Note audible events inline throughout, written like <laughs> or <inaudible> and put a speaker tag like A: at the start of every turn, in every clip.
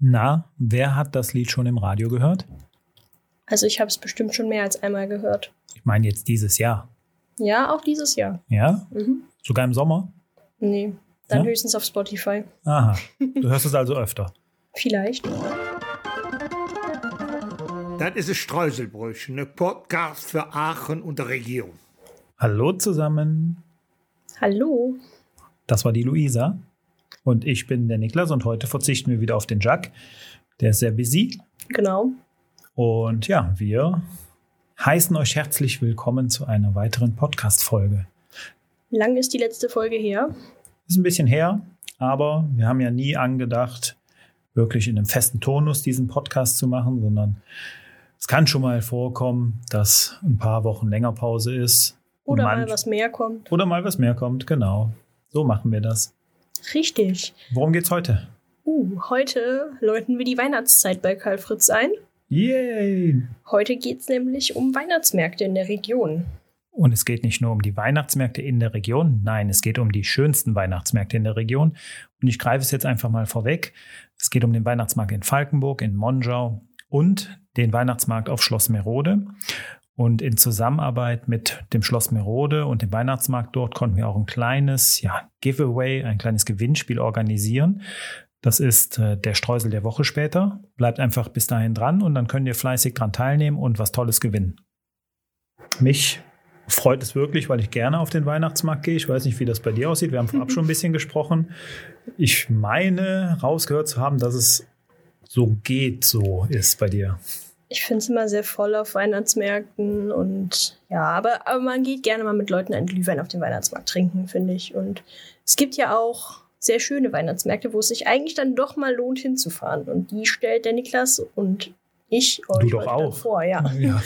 A: Na, wer hat das Lied schon im Radio gehört?
B: Also ich habe es bestimmt schon mehr als einmal gehört.
A: Ich meine jetzt dieses Jahr.
B: Ja, auch dieses Jahr.
A: Ja?
B: Mhm.
A: Sogar im Sommer?
B: Nee, dann
A: Ja?
B: höchstens auf Spotify.
A: Aha. <laughs> Du hörst es also öfter.
B: Vielleicht.
C: Das ist ein Streuselbrötchen, ein Podcast für Aachen und der Region.
A: Hallo zusammen.
B: Hallo.
A: Das war die Luisa. Und ich bin der Niklas und heute verzichten wir wieder auf den Jack. Der ist sehr busy.
B: Genau.
A: Und ja, wir heißen euch herzlich willkommen zu einer weiteren Podcast-Folge.
B: Lang ist die letzte Folge her.
A: Ist ein bisschen her, aber wir haben ja nie angedacht, wirklich in einem festen Tonus diesen Podcast zu machen, sondern es kann schon mal vorkommen, dass ein paar Wochen länger Pause ist.
B: Oder mal was mehr kommt.
A: Oder mal was mehr kommt, genau. So machen wir das.
B: Richtig.
A: Worum geht's heute?
B: Uh, heute läuten wir die Weihnachtszeit bei Karl Fritz ein.
A: Yay!
B: Heute geht es nämlich um Weihnachtsmärkte in der Region.
A: Und es geht nicht nur um die Weihnachtsmärkte in der Region, nein, es geht um die schönsten Weihnachtsmärkte in der Region. Und ich greife es jetzt einfach mal vorweg. Es geht um den Weihnachtsmarkt in Falkenburg, in Monschau und den Weihnachtsmarkt auf Schloss Merode. Und in Zusammenarbeit mit dem Schloss Merode und dem Weihnachtsmarkt dort konnten wir auch ein kleines ja, Giveaway, ein kleines Gewinnspiel organisieren. Das ist äh, der Streusel der Woche später. Bleibt einfach bis dahin dran und dann könnt ihr fleißig dran teilnehmen und was Tolles gewinnen. Mich freut es wirklich, weil ich gerne auf den Weihnachtsmarkt gehe. Ich weiß nicht, wie das bei dir aussieht. Wir haben vorab <laughs> schon ein bisschen gesprochen. Ich meine, rausgehört zu haben, dass es so geht, so ist bei dir.
B: Ich finde es immer sehr voll auf Weihnachtsmärkten und ja, aber, aber man geht gerne mal mit Leuten einen Glühwein auf dem Weihnachtsmarkt trinken, finde ich. Und es gibt ja auch sehr schöne Weihnachtsmärkte, wo es sich eigentlich dann doch mal lohnt hinzufahren. Und die stellt der Niklas und ich euch
A: doch
B: heute dann
A: auch.
B: vor, ja.
A: Ja.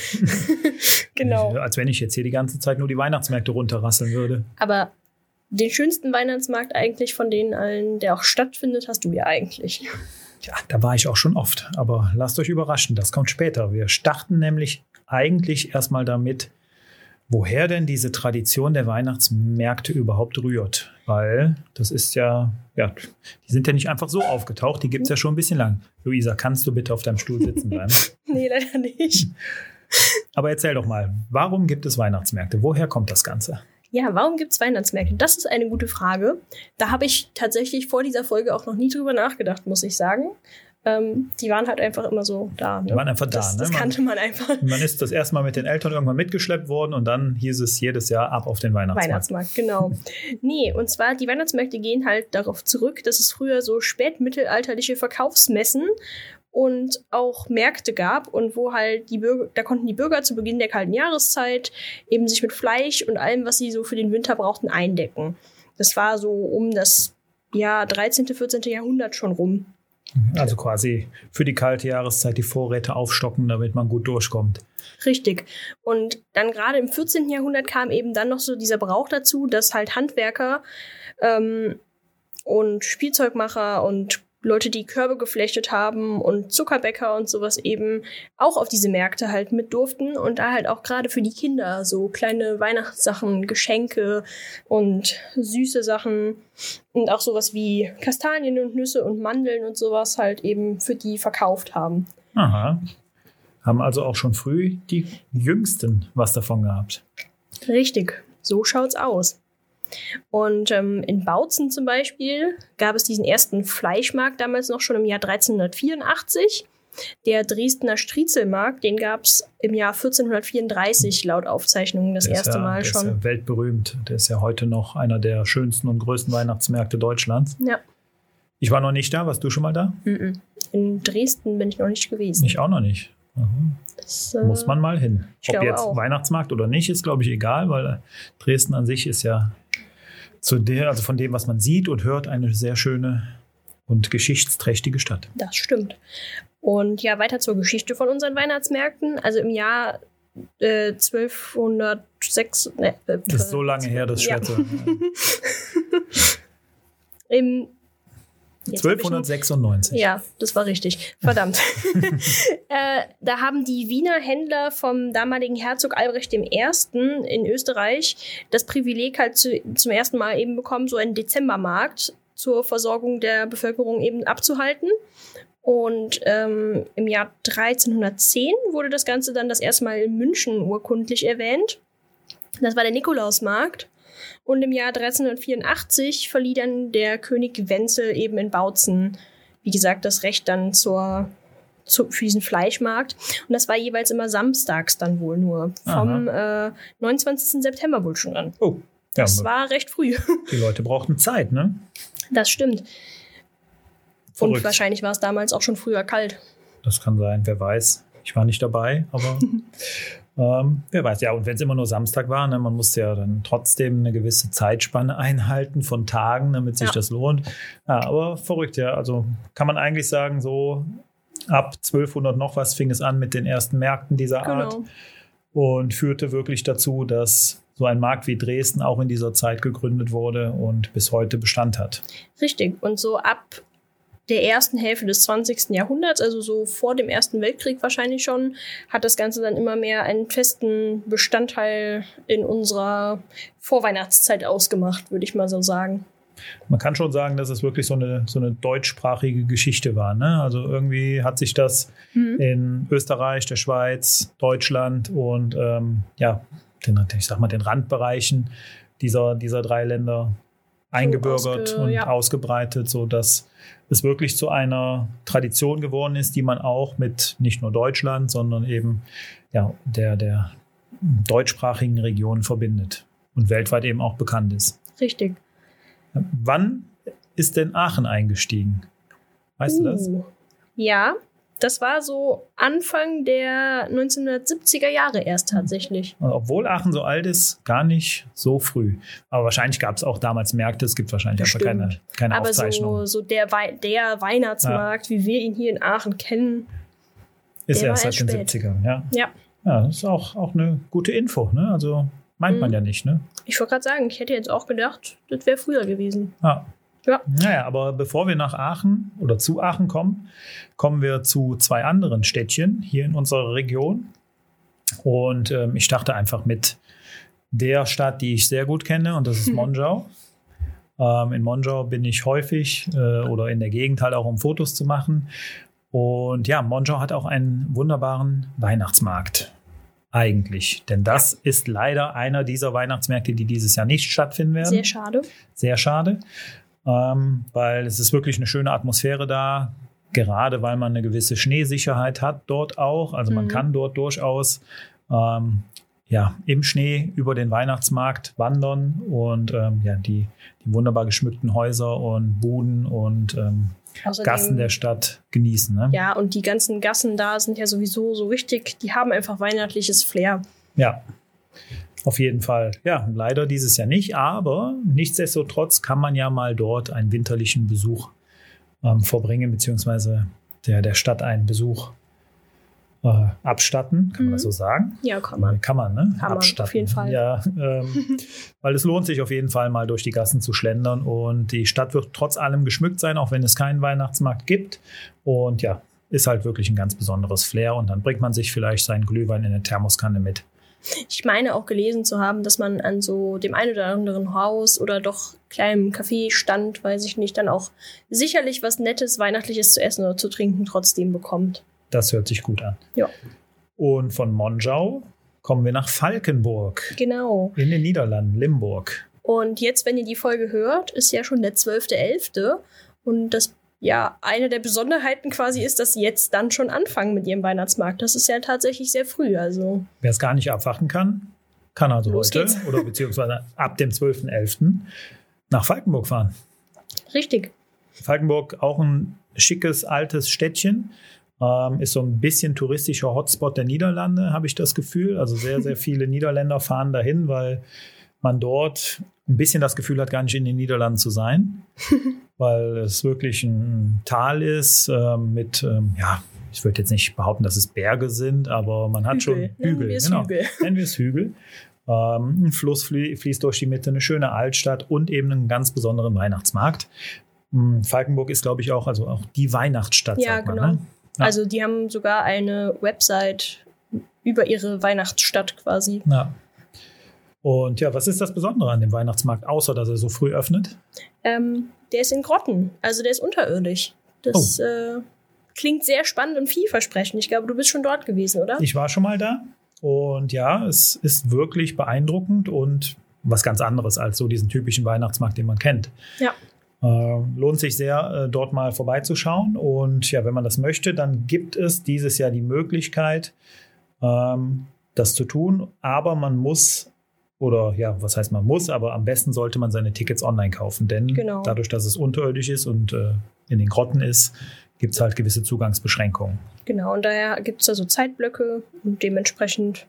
A: <laughs>
B: genau.
A: Als wenn ich jetzt hier die ganze Zeit nur die Weihnachtsmärkte runterrasseln würde.
B: Aber den schönsten Weihnachtsmarkt eigentlich von denen allen, der auch stattfindet, hast du ja eigentlich.
A: Ja, da war ich auch schon oft. Aber lasst euch überraschen, das kommt später. Wir starten nämlich eigentlich erstmal damit, woher denn diese Tradition der Weihnachtsmärkte überhaupt rührt. Weil das ist ja, ja, die sind ja nicht einfach so aufgetaucht, die gibt es ja schon ein bisschen lang. Luisa, kannst du bitte auf deinem Stuhl sitzen bleiben? <laughs>
B: Nee, leider nicht.
A: Aber erzähl doch mal, warum gibt es Weihnachtsmärkte? Woher kommt das Ganze?
B: Ja, warum gibt es Weihnachtsmärkte? Das ist eine gute Frage. Da habe ich tatsächlich vor dieser Folge auch noch nie drüber nachgedacht, muss ich sagen. Ähm, die waren halt einfach immer so da. Ne?
A: Die waren einfach da,
B: Das,
A: ne?
B: das
A: Man-
B: kannte man einfach.
A: Man ist das erste Mal mit den Eltern irgendwann mitgeschleppt worden und dann hieß es jedes Jahr ab auf den Weihnachtsmarkt.
B: Weihnachtsmarkt, genau. <laughs> Nee, und zwar die Weihnachtsmärkte gehen halt darauf zurück, dass es früher so spätmittelalterliche Verkaufsmessen und auch Märkte gab und wo halt die Bürger, da konnten die Bürger zu Beginn der kalten Jahreszeit eben sich mit Fleisch und allem, was sie so für den Winter brauchten, eindecken. Das war so um das ja 13., 14. Jahrhundert schon rum.
A: Also quasi für die kalte Jahreszeit die Vorräte aufstocken, damit man gut durchkommt.
B: Richtig. Und dann gerade im 14. Jahrhundert kam eben dann noch so dieser Brauch dazu, dass halt Handwerker ähm, und Spielzeugmacher und Leute, die Körbe geflechtet haben und Zuckerbäcker und sowas eben auch auf diese Märkte halt mit durften und da halt auch gerade für die Kinder so kleine Weihnachtssachen, Geschenke und süße Sachen und auch sowas wie Kastanien und Nüsse und Mandeln und sowas halt eben für die verkauft haben.
A: Aha. Haben also auch schon früh die Jüngsten was davon gehabt.
B: Richtig, so schaut's aus. Und ähm, in Bautzen zum Beispiel gab es diesen ersten Fleischmarkt damals noch schon im Jahr 1384. Der Dresdner Striezelmarkt, den gab es im Jahr 1434 laut Aufzeichnungen das
A: Der
B: erste
A: ja,
B: Mal
A: der
B: schon.
A: Ist ja weltberühmt. Der ist ja heute noch einer der schönsten und größten Weihnachtsmärkte Deutschlands.
B: Ja.
A: Ich war noch nicht da. Warst du schon mal da?
B: Mhm. In Dresden bin ich noch nicht gewesen.
A: Ich auch noch nicht. Aha.
B: Das, äh,
A: Muss man mal hin. Ob jetzt
B: auch.
A: Weihnachtsmarkt oder nicht, ist glaube ich egal, weil Dresden an sich ist ja zu der, also von dem, was man sieht und hört, eine sehr schöne und geschichtsträchtige Stadt.
B: Das stimmt. Und ja, weiter zur Geschichte von unseren Weihnachtsmärkten. Also im Jahr äh, 1206. Ne, äh,
A: Das ist so lange her, das
B: Ja.
A: schätze. <laughs>
B: Im Jetzt hab ich einen-
A: 1296.
B: Ja, das war richtig. Verdammt. <laughs> <laughs> äh, da haben die Wiener Händler vom damaligen Herzog Albrecht I. in Österreich das Privileg halt zu, zum ersten Mal eben bekommen, so einen Dezembermarkt zur Versorgung der Bevölkerung eben abzuhalten. Und ähm, im Jahr 1310 wurde das Ganze dann das erste Mal in München urkundlich erwähnt. Das war der Nikolausmarkt. Und im Jahr 1384 verlieh dann der König Wenzel eben in Bautzen, wie gesagt, das Recht dann zur, zu, für diesen Fleischmarkt. Und das war jeweils immer samstags dann wohl nur. Vom äh, 29. September wohl schon an.
A: Oh,
B: Das
A: ja,
B: war recht früh. <laughs>
A: die Leute brauchten Zeit, ne?
B: Das stimmt.
A: Verrückt.
B: Und wahrscheinlich war es damals auch schon früher kalt.
A: Das kann sein, wer weiß. Ich war nicht dabei, aber <laughs> ähm, wer weiß. Ja, und wenn es immer nur Samstag war, ne, man musste ja dann trotzdem eine gewisse Zeitspanne <laughs> einhalten von Tagen, damit sich
B: Ja.
A: das lohnt. Ja, aber verrückt, ja. Also kann man eigentlich sagen, so ab 1200 noch was fing es an mit den ersten Märkten dieser Art
B: Genau.
A: und führte wirklich dazu, dass so ein Markt wie Dresden auch in dieser Zeit gegründet wurde und bis heute Bestand hat.
B: Richtig. Und so ab der ersten Hälfte des 20. Jahrhunderts, also so vor dem Ersten Weltkrieg wahrscheinlich schon, hat das Ganze dann immer mehr einen festen Bestandteil in unserer Vorweihnachtszeit ausgemacht, würde ich mal so sagen.
A: Man kann schon sagen, dass es wirklich so eine, so eine deutschsprachige Geschichte war. Ne? Also irgendwie hat sich das
B: Mhm.
A: in Österreich, der Schweiz, Deutschland und ähm, ja, den, ich sag mal, den Randbereichen dieser, dieser drei Länder eingebürgert
B: ausge-
A: und
B: ja.
A: ausgebreitet, sodass es wirklich zu einer Tradition geworden ist, die man auch mit nicht nur Deutschland, sondern eben ja, der, der deutschsprachigen Region verbindet und weltweit eben auch bekannt ist.
B: Richtig.
A: Wann ist denn Aachen eingestiegen? Weißt du das?
B: Uh. Ja, das war so Anfang der 1970er Jahre erst tatsächlich.
A: Obwohl Aachen so alt ist, gar nicht so früh. Aber wahrscheinlich gab es auch damals Märkte. Es gibt wahrscheinlich einfach keine,
B: Bestimmt.
A: keine
B: Aber
A: Aufzeichnung.
B: so, so der, Wei der Weihnachtsmarkt, wie wir ihn hier in Aachen kennen,
A: ist erst seit den
B: erst spät.
A: 70ern. Ja.
B: ja.
A: ja, das ist auch, auch eine gute Info. Ne? Also meint man
B: Mhm.
A: ja nicht. Ne?
B: Ich wollte gerade sagen, ich hätte jetzt auch gedacht, das wäre früher gewesen.
A: Ja.
B: Ja.
A: Naja, aber bevor wir nach Aachen oder zu Aachen kommen, kommen wir zu zwei anderen Städtchen hier in unserer Region. Und ähm, ich starte einfach mit der Stadt, die ich sehr gut kenne, und das ist <laughs> Monschau. ähm, in Monschau bin ich häufig äh, oder in der Gegend halt auch, um Fotos zu machen. Und ja, Monschau hat auch einen wunderbaren Weihnachtsmarkt. Eigentlich. Denn das ist leider einer dieser Weihnachtsmärkte, die dieses Jahr nicht stattfinden werden
B: Sehr schade.
A: sehr schade, ähm, weil es ist wirklich eine schöne Atmosphäre da, gerade weil man eine gewisse Schneesicherheit hat dort auch. Also man
B: Mhm.
A: kann dort durchaus ähm, ja, im Schnee über den Weihnachtsmarkt wandern und ähm, ja, die, die wunderbar geschmückten Häuser und Buden und ähm,
B: Außerdem,
A: Gassen der Stadt genießen. Ne?
B: Ja, und die ganzen Gassen da sind ja sowieso so richtig, die haben einfach weihnachtliches Flair.
A: Ja, auf jeden Fall. Ja, leider dieses Jahr nicht, aber nichtsdestotrotz kann man ja mal dort einen winterlichen Besuch ähm, verbringen, beziehungsweise der, der Stadt einen Besuch äh, abstatten, kann man
B: Mhm.
A: das so sagen?
B: Ja, kann man.
A: Kann man, ne?
B: Kann man, auf jeden Fall.
A: Ja, ähm, <laughs> weil es lohnt sich auf jeden Fall mal durch die Gassen zu schlendern und die Stadt wird trotz allem geschmückt sein, auch wenn es keinen Weihnachtsmarkt gibt. Und ja, ist halt wirklich ein ganz besonderes Flair und dann bringt man sich vielleicht seinen Glühwein in eine Thermoskanne mit.
B: Ich meine auch gelesen zu haben, dass man an so dem einen oder anderen Haus oder doch kleinem Kaffeestand, weiß ich nicht, dann auch sicherlich was Nettes, Weihnachtliches zu essen oder zu trinken trotzdem bekommt.
A: Das hört sich gut an.
B: Ja.
A: Und von Monschau kommen wir nach Falkenburg
B: Genau.
A: in den Niederlanden, Limburg.
B: Und jetzt, wenn ihr die Folge hört, ist ja schon der 12.11. Und das, ja, eine der Besonderheiten quasi ist, dass sie jetzt dann schon anfangen mit ihrem Weihnachtsmarkt. Das ist ja tatsächlich sehr früh. Also,
A: Wer es gar nicht abwarten kann, kann also
B: Los
A: heute
B: geht's.
A: oder beziehungsweise ab dem 12.11. nach Falkenburg fahren.
B: richtig.
A: Falkenburg auch ein schickes altes Städtchen. Ähm, ist so ein bisschen touristischer Hotspot der Niederlande, habe ich das Gefühl. Also sehr, sehr <laughs> viele Niederländer fahren dahin, weil man dort ein bisschen das Gefühl hat, gar nicht in den Niederlanden zu sein, <laughs> weil es wirklich ein Tal ist ähm, mit, ähm, ja, ich würde jetzt nicht behaupten, dass es Berge sind, aber man hat schon
B: Nennen
A: Hügel.
B: wir es
A: genau.
B: Hügel. <laughs>
A: Nennen wir es Hügel. Ähm, ein Fluss flie fließt durch die Mitte, eine schöne Altstadt und eben einen ganz besonderen Weihnachtsmarkt. Hm, Falkenburg ist, glaube ich, auch, also auch die Weihnachtsstadt,
B: Ja,
A: sagt man.
B: genau.
A: Ne? Ja.
B: Also, die haben sogar eine Website über ihre Weihnachtsstadt quasi.
A: Ja. Und ja, was ist das Besondere an dem Weihnachtsmarkt, außer dass er so früh öffnet?
B: Ähm, der ist in Grotten, also der ist unterirdisch. Das
A: Oh.
B: äh, klingt sehr spannend und vielversprechend. Ich glaube, du bist schon dort gewesen, oder?
A: Ich war schon mal da und ja, es ist wirklich beeindruckend und was ganz anderes als so diesen typischen Weihnachtsmarkt, den man kennt.
B: Ja.
A: Äh, lohnt sich sehr, äh, dort mal vorbeizuschauen. Und ja, wenn man das möchte, dann gibt es dieses Jahr die Möglichkeit, ähm, das zu tun. Aber man muss, oder ja, was heißt man muss, aber am besten sollte man seine Tickets online kaufen. Denn
B: Genau.
A: dadurch, dass es unterirdisch ist und äh, in den Grotten ist, gibt es halt gewisse Zugangsbeschränkungen.
B: Genau, und daher gibt es da so Zeitblöcke und dementsprechend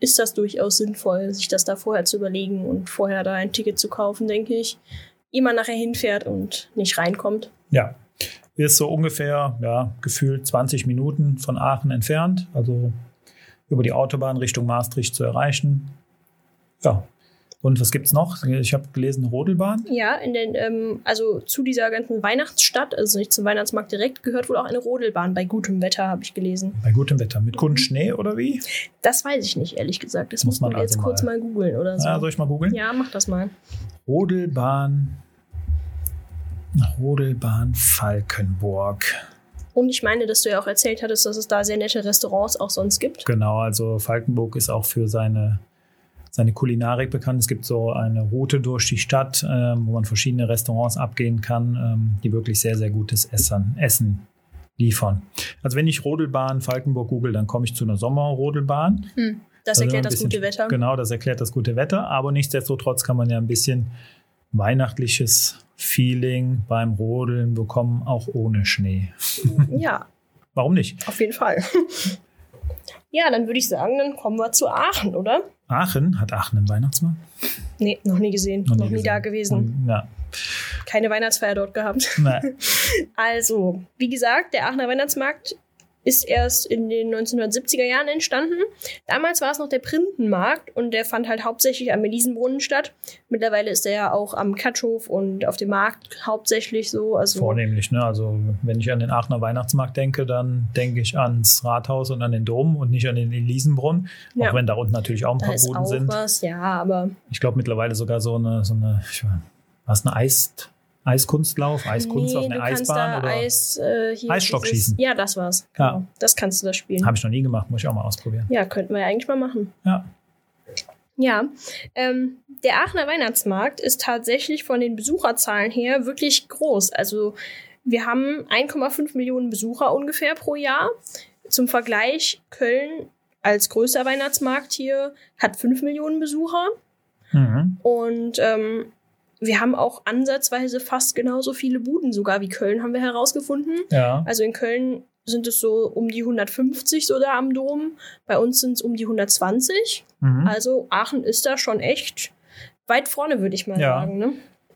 B: ist das durchaus sinnvoll, sich das da vorher zu überlegen und vorher da ein Ticket zu kaufen, denke ich. Ehe man nachher hinfährt und nicht reinkommt.
A: Ja, ist so ungefähr, ja, gefühlt 20 Minuten von Aachen entfernt, also über die Autobahn Richtung Maastricht zu erreichen. Ja. Und was gibt's noch? Ich habe gelesen, Rodelbahn.
B: Ja, in den, ähm, also zu dieser ganzen Weihnachtsstadt, also nicht zum Weihnachtsmarkt direkt, gehört wohl auch eine Rodelbahn bei gutem Wetter, habe ich gelesen.
A: Bei gutem Wetter. Mit Kunstschnee oder wie?
B: Das weiß ich nicht, ehrlich gesagt. Das
A: Muss
B: muss man,
A: man
B: jetzt
A: also
B: kurz
A: mal-
B: mal googeln oder so.
A: Ja, soll ich mal googeln?
B: ja, mach das mal.
A: Rodelbahn. Rodelbahn Falkenburg.
B: Und ich meine, dass du ja auch erzählt hattest, dass es da sehr nette Restaurants auch sonst gibt.
A: Genau, also Falkenburg ist auch für seine, seine Kulinarik bekannt. Es gibt so eine Route durch die Stadt, ähm, wo man verschiedene Restaurants abgehen kann, ähm, die wirklich sehr, sehr gutes Essen, Essen liefern. Also wenn ich Rodelbahn Falkenburg google, dann komme ich zu einer Sommerrodelbahn.
B: Hm. Das
A: Also
B: erklärt das
A: bisschen-
B: gute Wetter.
A: Genau, das erklärt das gute Wetter. Aber nichtsdestotrotz kann man ja ein bisschen weihnachtliches Feeling beim Rodeln bekommen, auch ohne Schnee. <laughs>
B: Ja,
A: Warum nicht?
B: auf jeden Fall. <laughs> ja, dann würde ich sagen, dann kommen wir zu Aachen, oder?
A: Aachen, hat Aachen einen Weihnachtsmarkt?
B: Nee, noch nie gesehen. Noch, nie, da gewesen.
A: Ja.
B: Keine Weihnachtsfeier dort gehabt.
A: Na, <laughs>
B: Also, wie gesagt, der Aachener Weihnachtsmarkt ist erst in den 1970er Jahren entstanden. Damals war es noch der Printenmarkt und der fand halt hauptsächlich am Elisenbrunnen statt. Mittlerweile ist er ja auch am Katschhof und auf dem Markt hauptsächlich so. Also
A: vornehmlich, ne? Also wenn ich an den Aachener Weihnachtsmarkt denke, dann denke ich ans Rathaus und an den Dom und nicht an den Elisenbrunnen.
B: Ja.
A: Auch wenn da unten natürlich auch ein
B: da
A: paar
B: ist
A: Buden
B: auch
A: sind.
B: was, ja, aber
A: Ich glaube mittlerweile sogar so eine, so eine, ich was eine Eis, Eiskunstlauf, Eiskunstlauf,
B: nee,
A: eine
B: du kannst
A: Eisbahn oder
B: Eis, äh,
A: Eisstockschießen.
B: dieses- Ja, das war's.
A: Ja.
B: Genau. Das kannst du da spielen.
A: habe ich noch nie gemacht, muss ich auch mal ausprobieren.
B: Ja, könnten wir ja eigentlich mal machen.
A: Ja.
B: Ja, ähm, der Aachener Weihnachtsmarkt ist tatsächlich von den Besucherzahlen her wirklich groß. Also wir haben 1,5 Millionen Besucher ungefähr pro Jahr. Zum Vergleich, Köln als größter Weihnachtsmarkt hier hat 5 Millionen Besucher.
A: Mhm.
B: Und ähm, wir haben auch ansatzweise fast genauso viele Buden sogar wie Köln, haben wir herausgefunden.
A: Ja.
B: Also in Köln sind es so um die 150 so da am Dom. Bei uns sind es um die 120.
A: Mhm.
B: Also Aachen ist da schon echt weit vorne, würde ich mal
A: Ja.
B: sagen. Ne?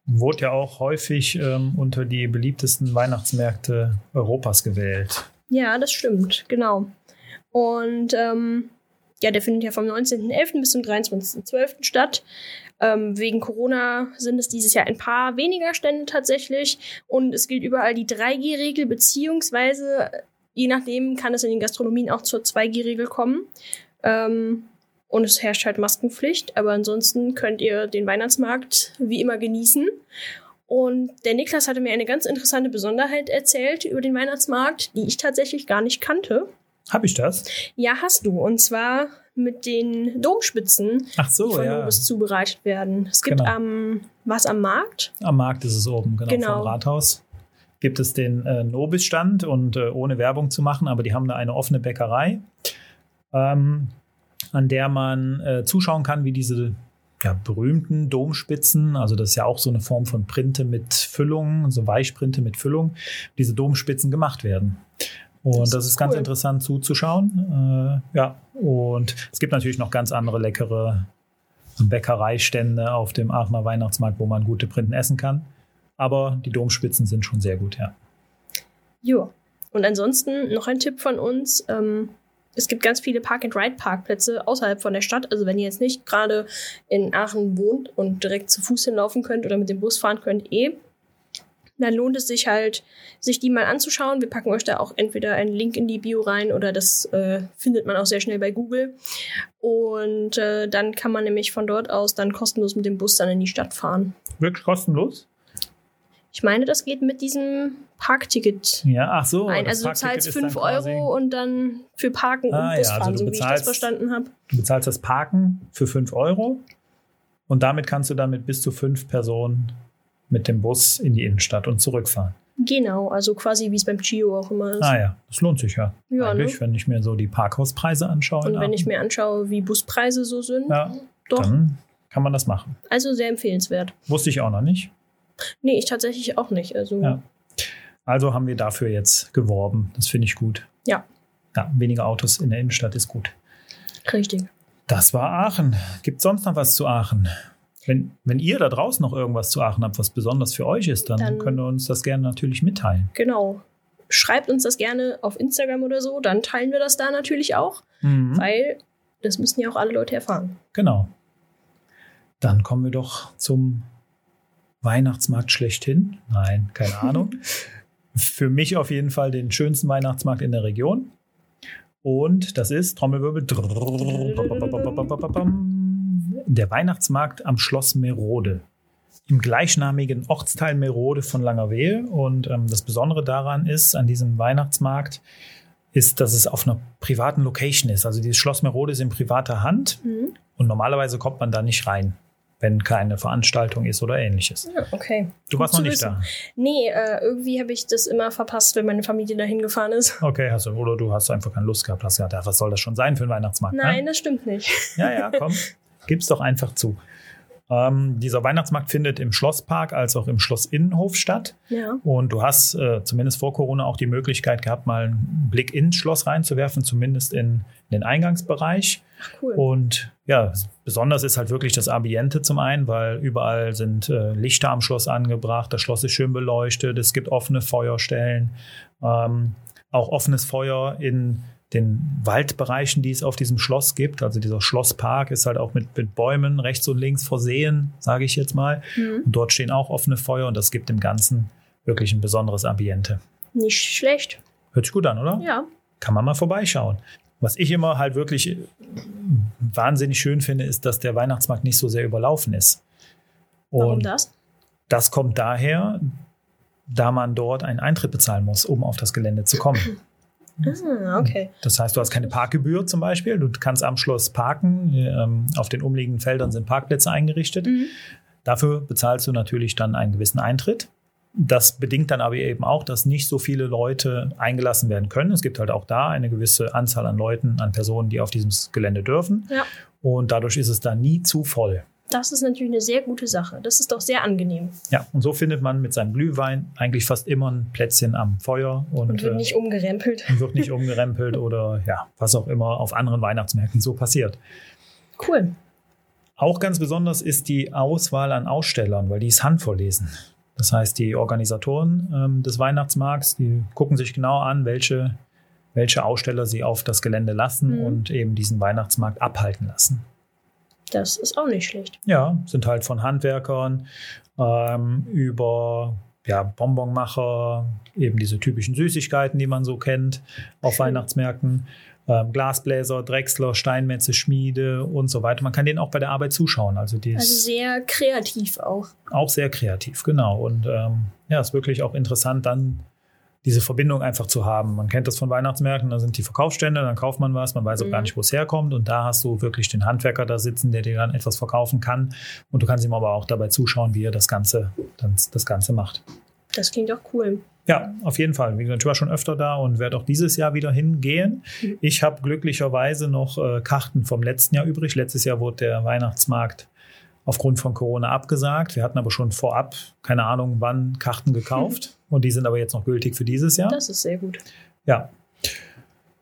A: Wurde ja auch häufig ähm, unter die beliebtesten Weihnachtsmärkte Europas gewählt.
B: Ja, das stimmt, genau. Und ähm, ja, der findet ja vom 19.11. bis zum 23.12. statt. Ähm, wegen Corona sind es dieses Jahr ein paar weniger Stände tatsächlich. Und es gilt überall die 3G-Regel, beziehungsweise je nachdem kann es in den Gastronomien auch zur 2G-Regel kommen. Ähm, und es herrscht halt Maskenpflicht. Aber ansonsten könnt ihr den Weihnachtsmarkt wie immer genießen. Und der Niklas hatte mir eine ganz interessante Besonderheit erzählt über den Weihnachtsmarkt, die ich tatsächlich gar nicht kannte.
A: Habe ich das?
B: Ja, hast du. Und zwar mit den Domspitzen,
A: so,
B: die von
A: ja.
B: Nobis zubereitet werden. Es gibt
A: Genau.
B: am, was am Markt?
A: Am Markt ist es oben, genau,
B: Genau.
A: vom Rathaus. Gibt es den äh, Nobis-Stand und äh, ohne Werbung zu machen, aber die haben da eine offene Bäckerei, ähm, an der man äh, zuschauen kann, wie diese ja, berühmten Domspitzen, also das ist ja auch so eine Form von Printe mit Füllung, so Weichprinte mit Füllung, diese Domspitzen gemacht werden. Und
B: Das
A: das,
B: ist
A: ist ganz
B: cool.
A: interessant zuzuschauen. Äh, ja, und es gibt natürlich noch ganz andere leckere Bäckereistände auf dem Aachener Weihnachtsmarkt, wo man gute Printen essen kann. Aber die Domspitzen sind schon sehr gut, ja.
B: Ja. Und ansonsten noch ein Tipp von uns. Ähm, es gibt ganz viele Park-and-Ride-Parkplätze außerhalb von der Stadt. Also wenn ihr jetzt nicht gerade in Aachen wohnt und direkt zu Fuß hinlaufen könnt oder mit dem Bus fahren könnt, eh, dann lohnt es sich halt, sich die mal anzuschauen. Wir packen euch da auch entweder einen Link in die Bio rein oder das äh, findet man auch sehr schnell bei Google. Und äh, dann kann man nämlich von dort aus dann kostenlos mit dem Bus dann in die Stadt fahren.
A: Wirklich kostenlos?
B: Ich meine, das geht mit diesem Parkticket
A: Ja, ach so.
B: ein. Also du zahlst
A: ist dann
B: 5
A: quasi-
B: Euro und dann für Parken
A: Ah,
B: und
A: ja,
B: Busfahren,
A: also du
B: so wie ich das verstanden habe.
A: Du bezahlst das Parken für 5 Euro und damit kannst du dann mit bis zu fünf Personen mit dem Bus in die Innenstadt und zurückfahren.
B: Genau, also quasi wie es beim Gio auch immer ist.
A: Ah ja, das lohnt sich ja.
B: Ja,
A: Eigentlich,
B: ne?
A: wenn ich mir so die Parkhauspreise anschaue.
B: Und
A: in
B: wenn ich mir anschaue, wie Buspreise so sind,
A: ja,
B: doch,
A: dann kann man das machen.
B: also sehr empfehlenswert.
A: Wusste ich auch noch nicht.
B: Nee, ich tatsächlich auch nicht. Also
A: Ja. Also haben wir dafür jetzt geworben. Das finde ich gut.
B: Ja.
A: Ja, weniger Autos in der Innenstadt ist gut.
B: richtig.
A: Das war Aachen. Gibt sonst noch was zu Aachen? Wenn, wenn ihr da draußen noch irgendwas zu Aachen habt, was besonders für euch ist, dann,
B: Dann-
A: könnt ihr uns das gerne natürlich mitteilen.
B: Genau. Schreibt uns das gerne auf Instagram oder so, dann teilen wir das da natürlich auch,
A: Mhm.
B: weil das müssen ja auch alle Leute erfahren.
A: Genau. Dann kommen wir doch zum Weihnachtsmarkt schlechthin. Nein, keine <laughs> Ahnung. Für mich auf jeden Fall den schönsten Weihnachtsmarkt in der Region. Und das ist Trommelwirbel. Der Weihnachtsmarkt am Schloss Merode. Im gleichnamigen Ortsteil Merode von Langerwehe. Und ähm, das Besondere daran ist, an diesem Weihnachtsmarkt, ist, dass es auf einer privaten Location ist. Also dieses Schloss Merode ist in privater Hand.
B: Mhm.
A: Und normalerweise kommt man da nicht rein, wenn keine Veranstaltung ist oder ähnliches.
B: Ja, okay.
A: Du warst noch nicht
B: wissen.
A: da.
B: Nee, äh, irgendwie habe ich das immer verpasst, wenn meine Familie dahin gefahren ist. <laughs>
A: Okay, hast du, oder du hast einfach keine Lust gehabt, hast gesagt, ja, was soll das schon sein für ein Weihnachtsmarkt?
B: Nein, das stimmt nicht.
A: Ne? Ja, ja, komm, <laughs> gib's doch einfach zu. Ähm, dieser Weihnachtsmarkt findet im Schlosspark als auch im Schlossinnenhof statt.
B: Ja.
A: Und du hast äh, zumindest vor Corona auch die Möglichkeit gehabt, mal einen Blick ins Schloss reinzuwerfen, zumindest in, in den Eingangsbereich.
B: Cool.
A: Und ja, besonders ist halt wirklich das Ambiente zum einen, weil überall sind äh, Lichter am Schloss angebracht, das Schloss ist schön beleuchtet, es gibt offene Feuerstellen, ähm, auch offenes Feuer in den Waldbereichen, die es auf diesem Schloss gibt. Also dieser Schlosspark ist halt auch mit, mit Bäumen rechts und links versehen, sage ich jetzt mal.
B: Hm.
A: Und dort stehen auch offene Feuer und das gibt dem Ganzen wirklich ein besonderes Ambiente.
B: Nicht schlecht.
A: Hört sich gut an, oder?
B: Ja.
A: kann man mal vorbeischauen. Was ich immer halt wirklich äh, wahnsinnig schön finde, ist, dass der Weihnachtsmarkt nicht so sehr überlaufen ist.
B: Warum
A: Und
B: das?
A: das kommt daher, da man dort einen Eintritt bezahlen muss, um auf das Gelände zu kommen. <laughs>
B: Ah, okay.
A: Das heißt, du hast keine Parkgebühr zum Beispiel. Du kannst am Schloss parken. Ähm, Auf den umliegenden Feldern sind Parkplätze eingerichtet.
B: Mhm.
A: Dafür bezahlst du natürlich dann einen gewissen Eintritt. Das bedingt dann aber eben auch, dass nicht so viele Leute eingelassen werden können. Es gibt halt auch da eine gewisse Anzahl an Leuten, an Personen, die auf diesem Gelände dürfen.
B: Ja.
A: Und dadurch ist es dann nie zu voll.
B: Das ist natürlich eine sehr gute Sache. Das ist doch sehr angenehm
A: Ja, und so findet man mit seinem Glühwein eigentlich fast immer ein Plätzchen am Feuer und,
B: und wird
A: äh,
B: nicht umgerempelt.
A: und wird nicht umgerempelt oder ja, was auch immer auf anderen Weihnachtsmärkten so passiert.
B: Cool.
A: Auch ganz besonders ist die Auswahl an Ausstellern, weil die ist handverlesen. Das heißt, die Organisatoren ähm, des Weihnachtsmarkts, die gucken sich genau an, welche, welche Aussteller sie auf das Gelände lassen
B: Mhm.
A: und eben diesen Weihnachtsmarkt abhalten lassen.
B: Das ist auch nicht schlecht.
A: Ja, sind halt von Handwerkern ähm, über ja, Bonbonmacher, eben diese typischen Süßigkeiten, die man so kennt auf
B: Schön.
A: Weihnachtsmärkten. Ähm, Glasbläser, Drechsler, Steinmetze, Schmiede und so weiter. Man kann denen auch bei der Arbeit zuschauen. Also die
B: Also sehr kreativ auch.
A: auch sehr kreativ, genau. Und ähm, ja, ist wirklich auch interessant, dann diese Verbindung einfach zu haben. Man kennt das von Weihnachtsmärkten, da sind die Verkaufsstände, dann kauft man was, man weiß auch
B: Mhm.
A: gar nicht, wo es herkommt. Und da hast du wirklich den Handwerker da sitzen, der dir dann etwas verkaufen kann. Und du kannst ihm aber auch dabei zuschauen, wie er das Ganze, das, das Ganze macht.
B: Das klingt auch cool.
A: Ja, auf jeden Fall. Wie gesagt, ich war schon öfter da und werde auch dieses Jahr wieder hingehen.
B: Mhm.
A: Ich habe glücklicherweise noch äh, Karten vom letzten Jahr übrig. Letztes Jahr wurde der Weihnachtsmarkt aufgrund von Corona abgesagt. Wir hatten aber schon vorab, keine Ahnung wann, Karten <laughs> gekauft. Und die sind aber jetzt noch gültig für dieses Jahr.
B: Das ist sehr gut.
A: Ja.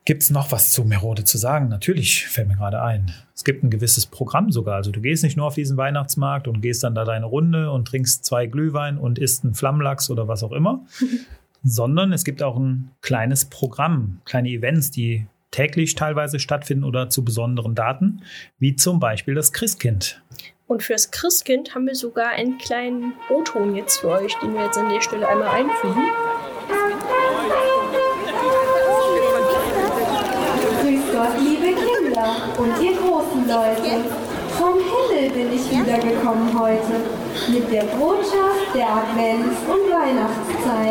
A: Gibt es noch was zu Merode zu sagen? Natürlich fällt mir gerade ein. Es gibt ein gewisses Programm sogar. Also du gehst nicht nur auf diesen Weihnachtsmarkt und gehst dann da deine Runde und trinkst zwei Glühwein und isst einen Flammlachs oder was auch immer, <laughs> sondern es gibt auch ein kleines Programm, kleine Events, die täglich teilweise stattfinden oder zu besonderen Daten, wie zum Beispiel das Christkind.
B: Und fürs Christkind haben wir sogar einen kleinen O-Ton jetzt für euch, den wir jetzt an der Stelle einmal einfügen.
D: Grüß Gott, liebe Kinder und ihr großen Leute. Vom Himmel bin ich wiedergekommen heute, mit der Botschaft der Advents- und Weihnachtszeit,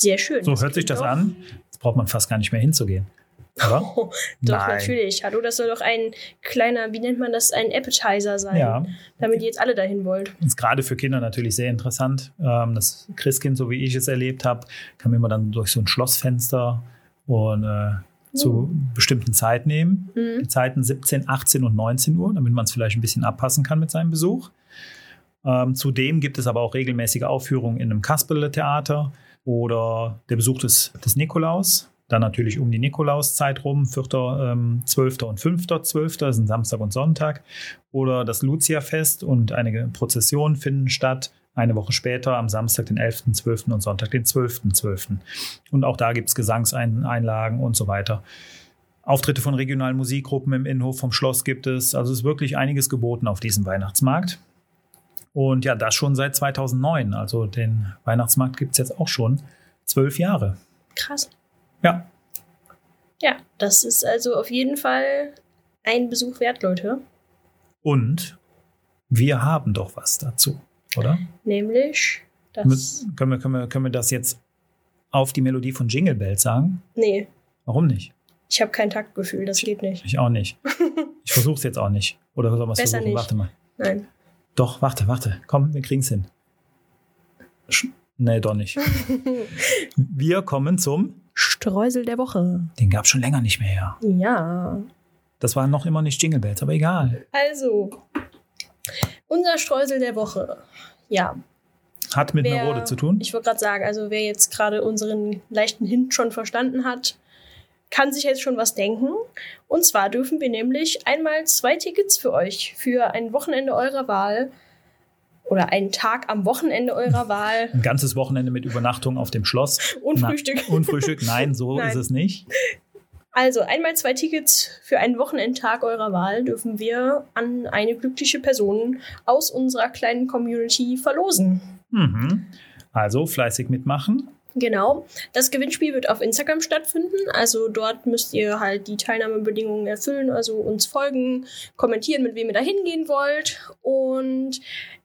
B: sehr schön.
A: So hört sich das an. Jetzt braucht man fast gar nicht mehr hinzugehen. Oder?
B: Oh, <laughs> doch,
A: Nein.
B: natürlich. Hallo, das soll doch ein kleiner, wie nennt man das, ein Appetizer sein,
A: Ja.
B: damit ihr jetzt alle dahin wollt.
A: Das ist gerade für Kinder natürlich sehr interessant. Ähm, Das Christkind, so wie ich es erlebt habe, kann man immer dann durch so ein Schlossfenster und äh, zu bestimmten Zeit nehmen.
B: Mhm.
A: Die Zeiten 17, 18 und 19 Uhr, damit man es vielleicht ein bisschen abpassen kann mit seinem Besuch. Ähm, zudem gibt es aber auch regelmäßige Aufführungen in einem Kasperle-Theater oder der Besuch des, des Nikolaus. Dann natürlich um die Nikolauszeit rum, 4., ähm, 12. und 5.12., das ist ein Samstag und Sonntag. Oder das Lucia-Fest und einige Prozessionen finden statt. Eine Woche später, am Samstag, den 11.12. und Sonntag, den 12.12. Und auch da gibt es Gesangseinlagen und so weiter. Auftritte von regionalen Musikgruppen im Innenhof vom Schloss gibt es. Also ist wirklich einiges geboten auf diesem Weihnachtsmarkt. Und ja, das schon seit 2009. Also den Weihnachtsmarkt gibt es jetzt auch schon zwölf Jahre.
B: Krass.
A: Ja,
B: Ja, das ist also auf jeden Fall ein Besuch wert, Leute.
A: und wir haben doch was dazu, oder?
B: Nämlich das.
A: Mit, können, wir, können, wir, können wir das jetzt auf die Melodie von Jingle Bells sagen?
B: Nee,
A: Warum nicht?
B: ich habe kein Taktgefühl, das geht nicht.
A: Ich auch nicht. <laughs> Ich versuche es jetzt auch nicht. Oder soll man es versuchen?
B: nicht.
A: Warte mal.
B: Nein.
A: Doch, warte, warte. Komm, wir kriegen es hin. Sch nee, doch nicht. <laughs> Wir kommen zum.
B: Streusel der Woche.
A: Den gab es schon länger nicht mehr.
B: Ja.
A: Das war noch immer nicht Jingle Bells, aber egal.
B: Also, unser Streusel der Woche. Ja,
A: Hat mit
B: Wer-
A: Merode zu tun.
B: Ich wollte gerade sagen, also wer jetzt gerade unseren leichten Hint schon verstanden hat, kann sich jetzt schon was denken. Und zwar dürfen wir nämlich einmal zwei Tickets für euch für ein Wochenende eurer Wahl oder einen Tag am Wochenende eurer Wahl <laughs>
A: Ein ganzes Wochenende mit Übernachtung auf dem Schloss. <laughs>
B: und
A: Na-
B: Frühstück. <laughs>
A: Und Frühstück. Nein, so
B: Nein.
A: ist es nicht.
B: Also einmal zwei Tickets für einen Wochenendtag eurer Wahl dürfen wir an eine glückliche Person aus unserer kleinen Community verlosen.
A: Mhm. Also fleißig mitmachen.
B: Genau. Das Gewinnspiel wird auf Instagram stattfinden. Also dort müsst ihr halt die Teilnahmebedingungen erfüllen, also uns folgen, kommentieren, mit wem ihr da hingehen wollt. Und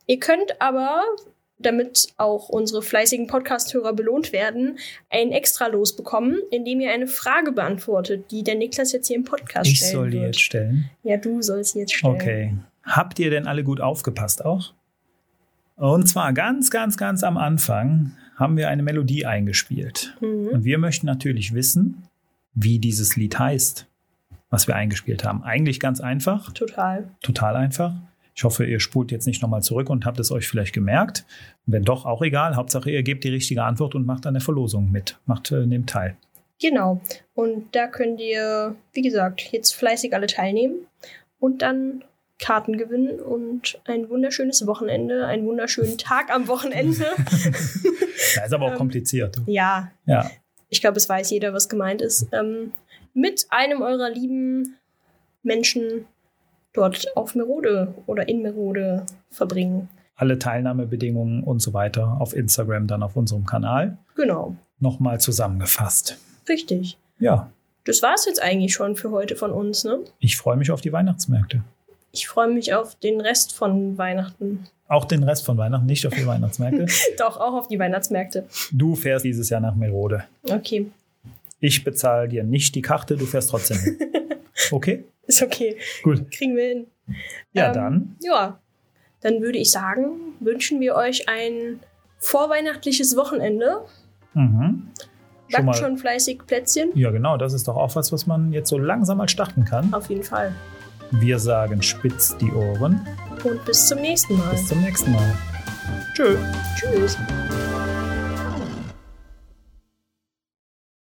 B: ihr könnt aber, damit auch unsere fleißigen Podcast-Hörer belohnt werden, ein extra Los bekommen, indem ihr eine Frage beantwortet, die der Niklas jetzt hier im Podcast
A: Ich
B: stellen
A: soll die
B: wird.
A: jetzt stellen.
B: Ja, du sollst sie jetzt stellen.
A: Okay. Habt ihr denn alle gut aufgepasst auch? Und zwar ganz, ganz, ganz am Anfang haben wir eine Melodie eingespielt.
B: Mhm.
A: Und wir möchten natürlich wissen, wie dieses Lied heißt, was wir eingespielt haben. Eigentlich ganz einfach,
B: Total.
A: total einfach. Ich hoffe, ihr spult jetzt nicht nochmal zurück und habt es euch vielleicht gemerkt. Wenn doch, auch egal. Hauptsache, ihr gebt die richtige Antwort und macht an der Verlosung mit. Macht, äh, nehmt teil.
B: Genau. Und da könnt ihr, wie gesagt, jetzt fleißig alle teilnehmen und dann Karten gewinnen und ein wunderschönes Wochenende, einen wunderschönen Tag am Wochenende. <laughs>
A: Da ist aber auch
B: Ähm,
A: kompliziert.
B: ja,
A: Ja.
B: ich glaube, es weiß jeder, was gemeint ist. Ähm, mit einem eurer lieben Menschen dort auf Merode oder in Merode verbringen.
A: Alle Teilnahmebedingungen und so weiter auf Instagram, dann auf unserem Kanal.
B: Genau.
A: Nochmal zusammengefasst.
B: Richtig.
A: Ja,
B: Das war es jetzt eigentlich schon für heute von uns, ne?
A: ich freue mich auf die Weihnachtsmärkte.
B: Ich freue mich auf den Rest von Weihnachten.
A: Auch den Rest von Weihnachten, nicht auf die Weihnachtsmärkte. <laughs>
B: Doch, auch auf die Weihnachtsmärkte.
A: Du fährst dieses Jahr nach Merode.
B: Okay,
A: Ich bezahle dir nicht die Karte, du fährst trotzdem hin. <laughs> Okay?
B: ist okay.
A: Gut.
B: Kriegen wir hin.
A: Ja,
B: Ähm,
A: dann.
B: Ja, dann würde ich sagen, wünschen wir euch ein vorweihnachtliches Wochenende.
A: Mhm. Schon
B: Backt
A: mal.
B: schon fleißig Plätzchen.
A: Ja, genau, das ist doch auch was, was man jetzt so langsam mal starten kann.
B: Auf jeden Fall.
A: Wir sagen spitz die Ohren.
B: Und bis zum nächsten Mal.
A: Bis zum nächsten Mal. Tschö.
B: Tschüss.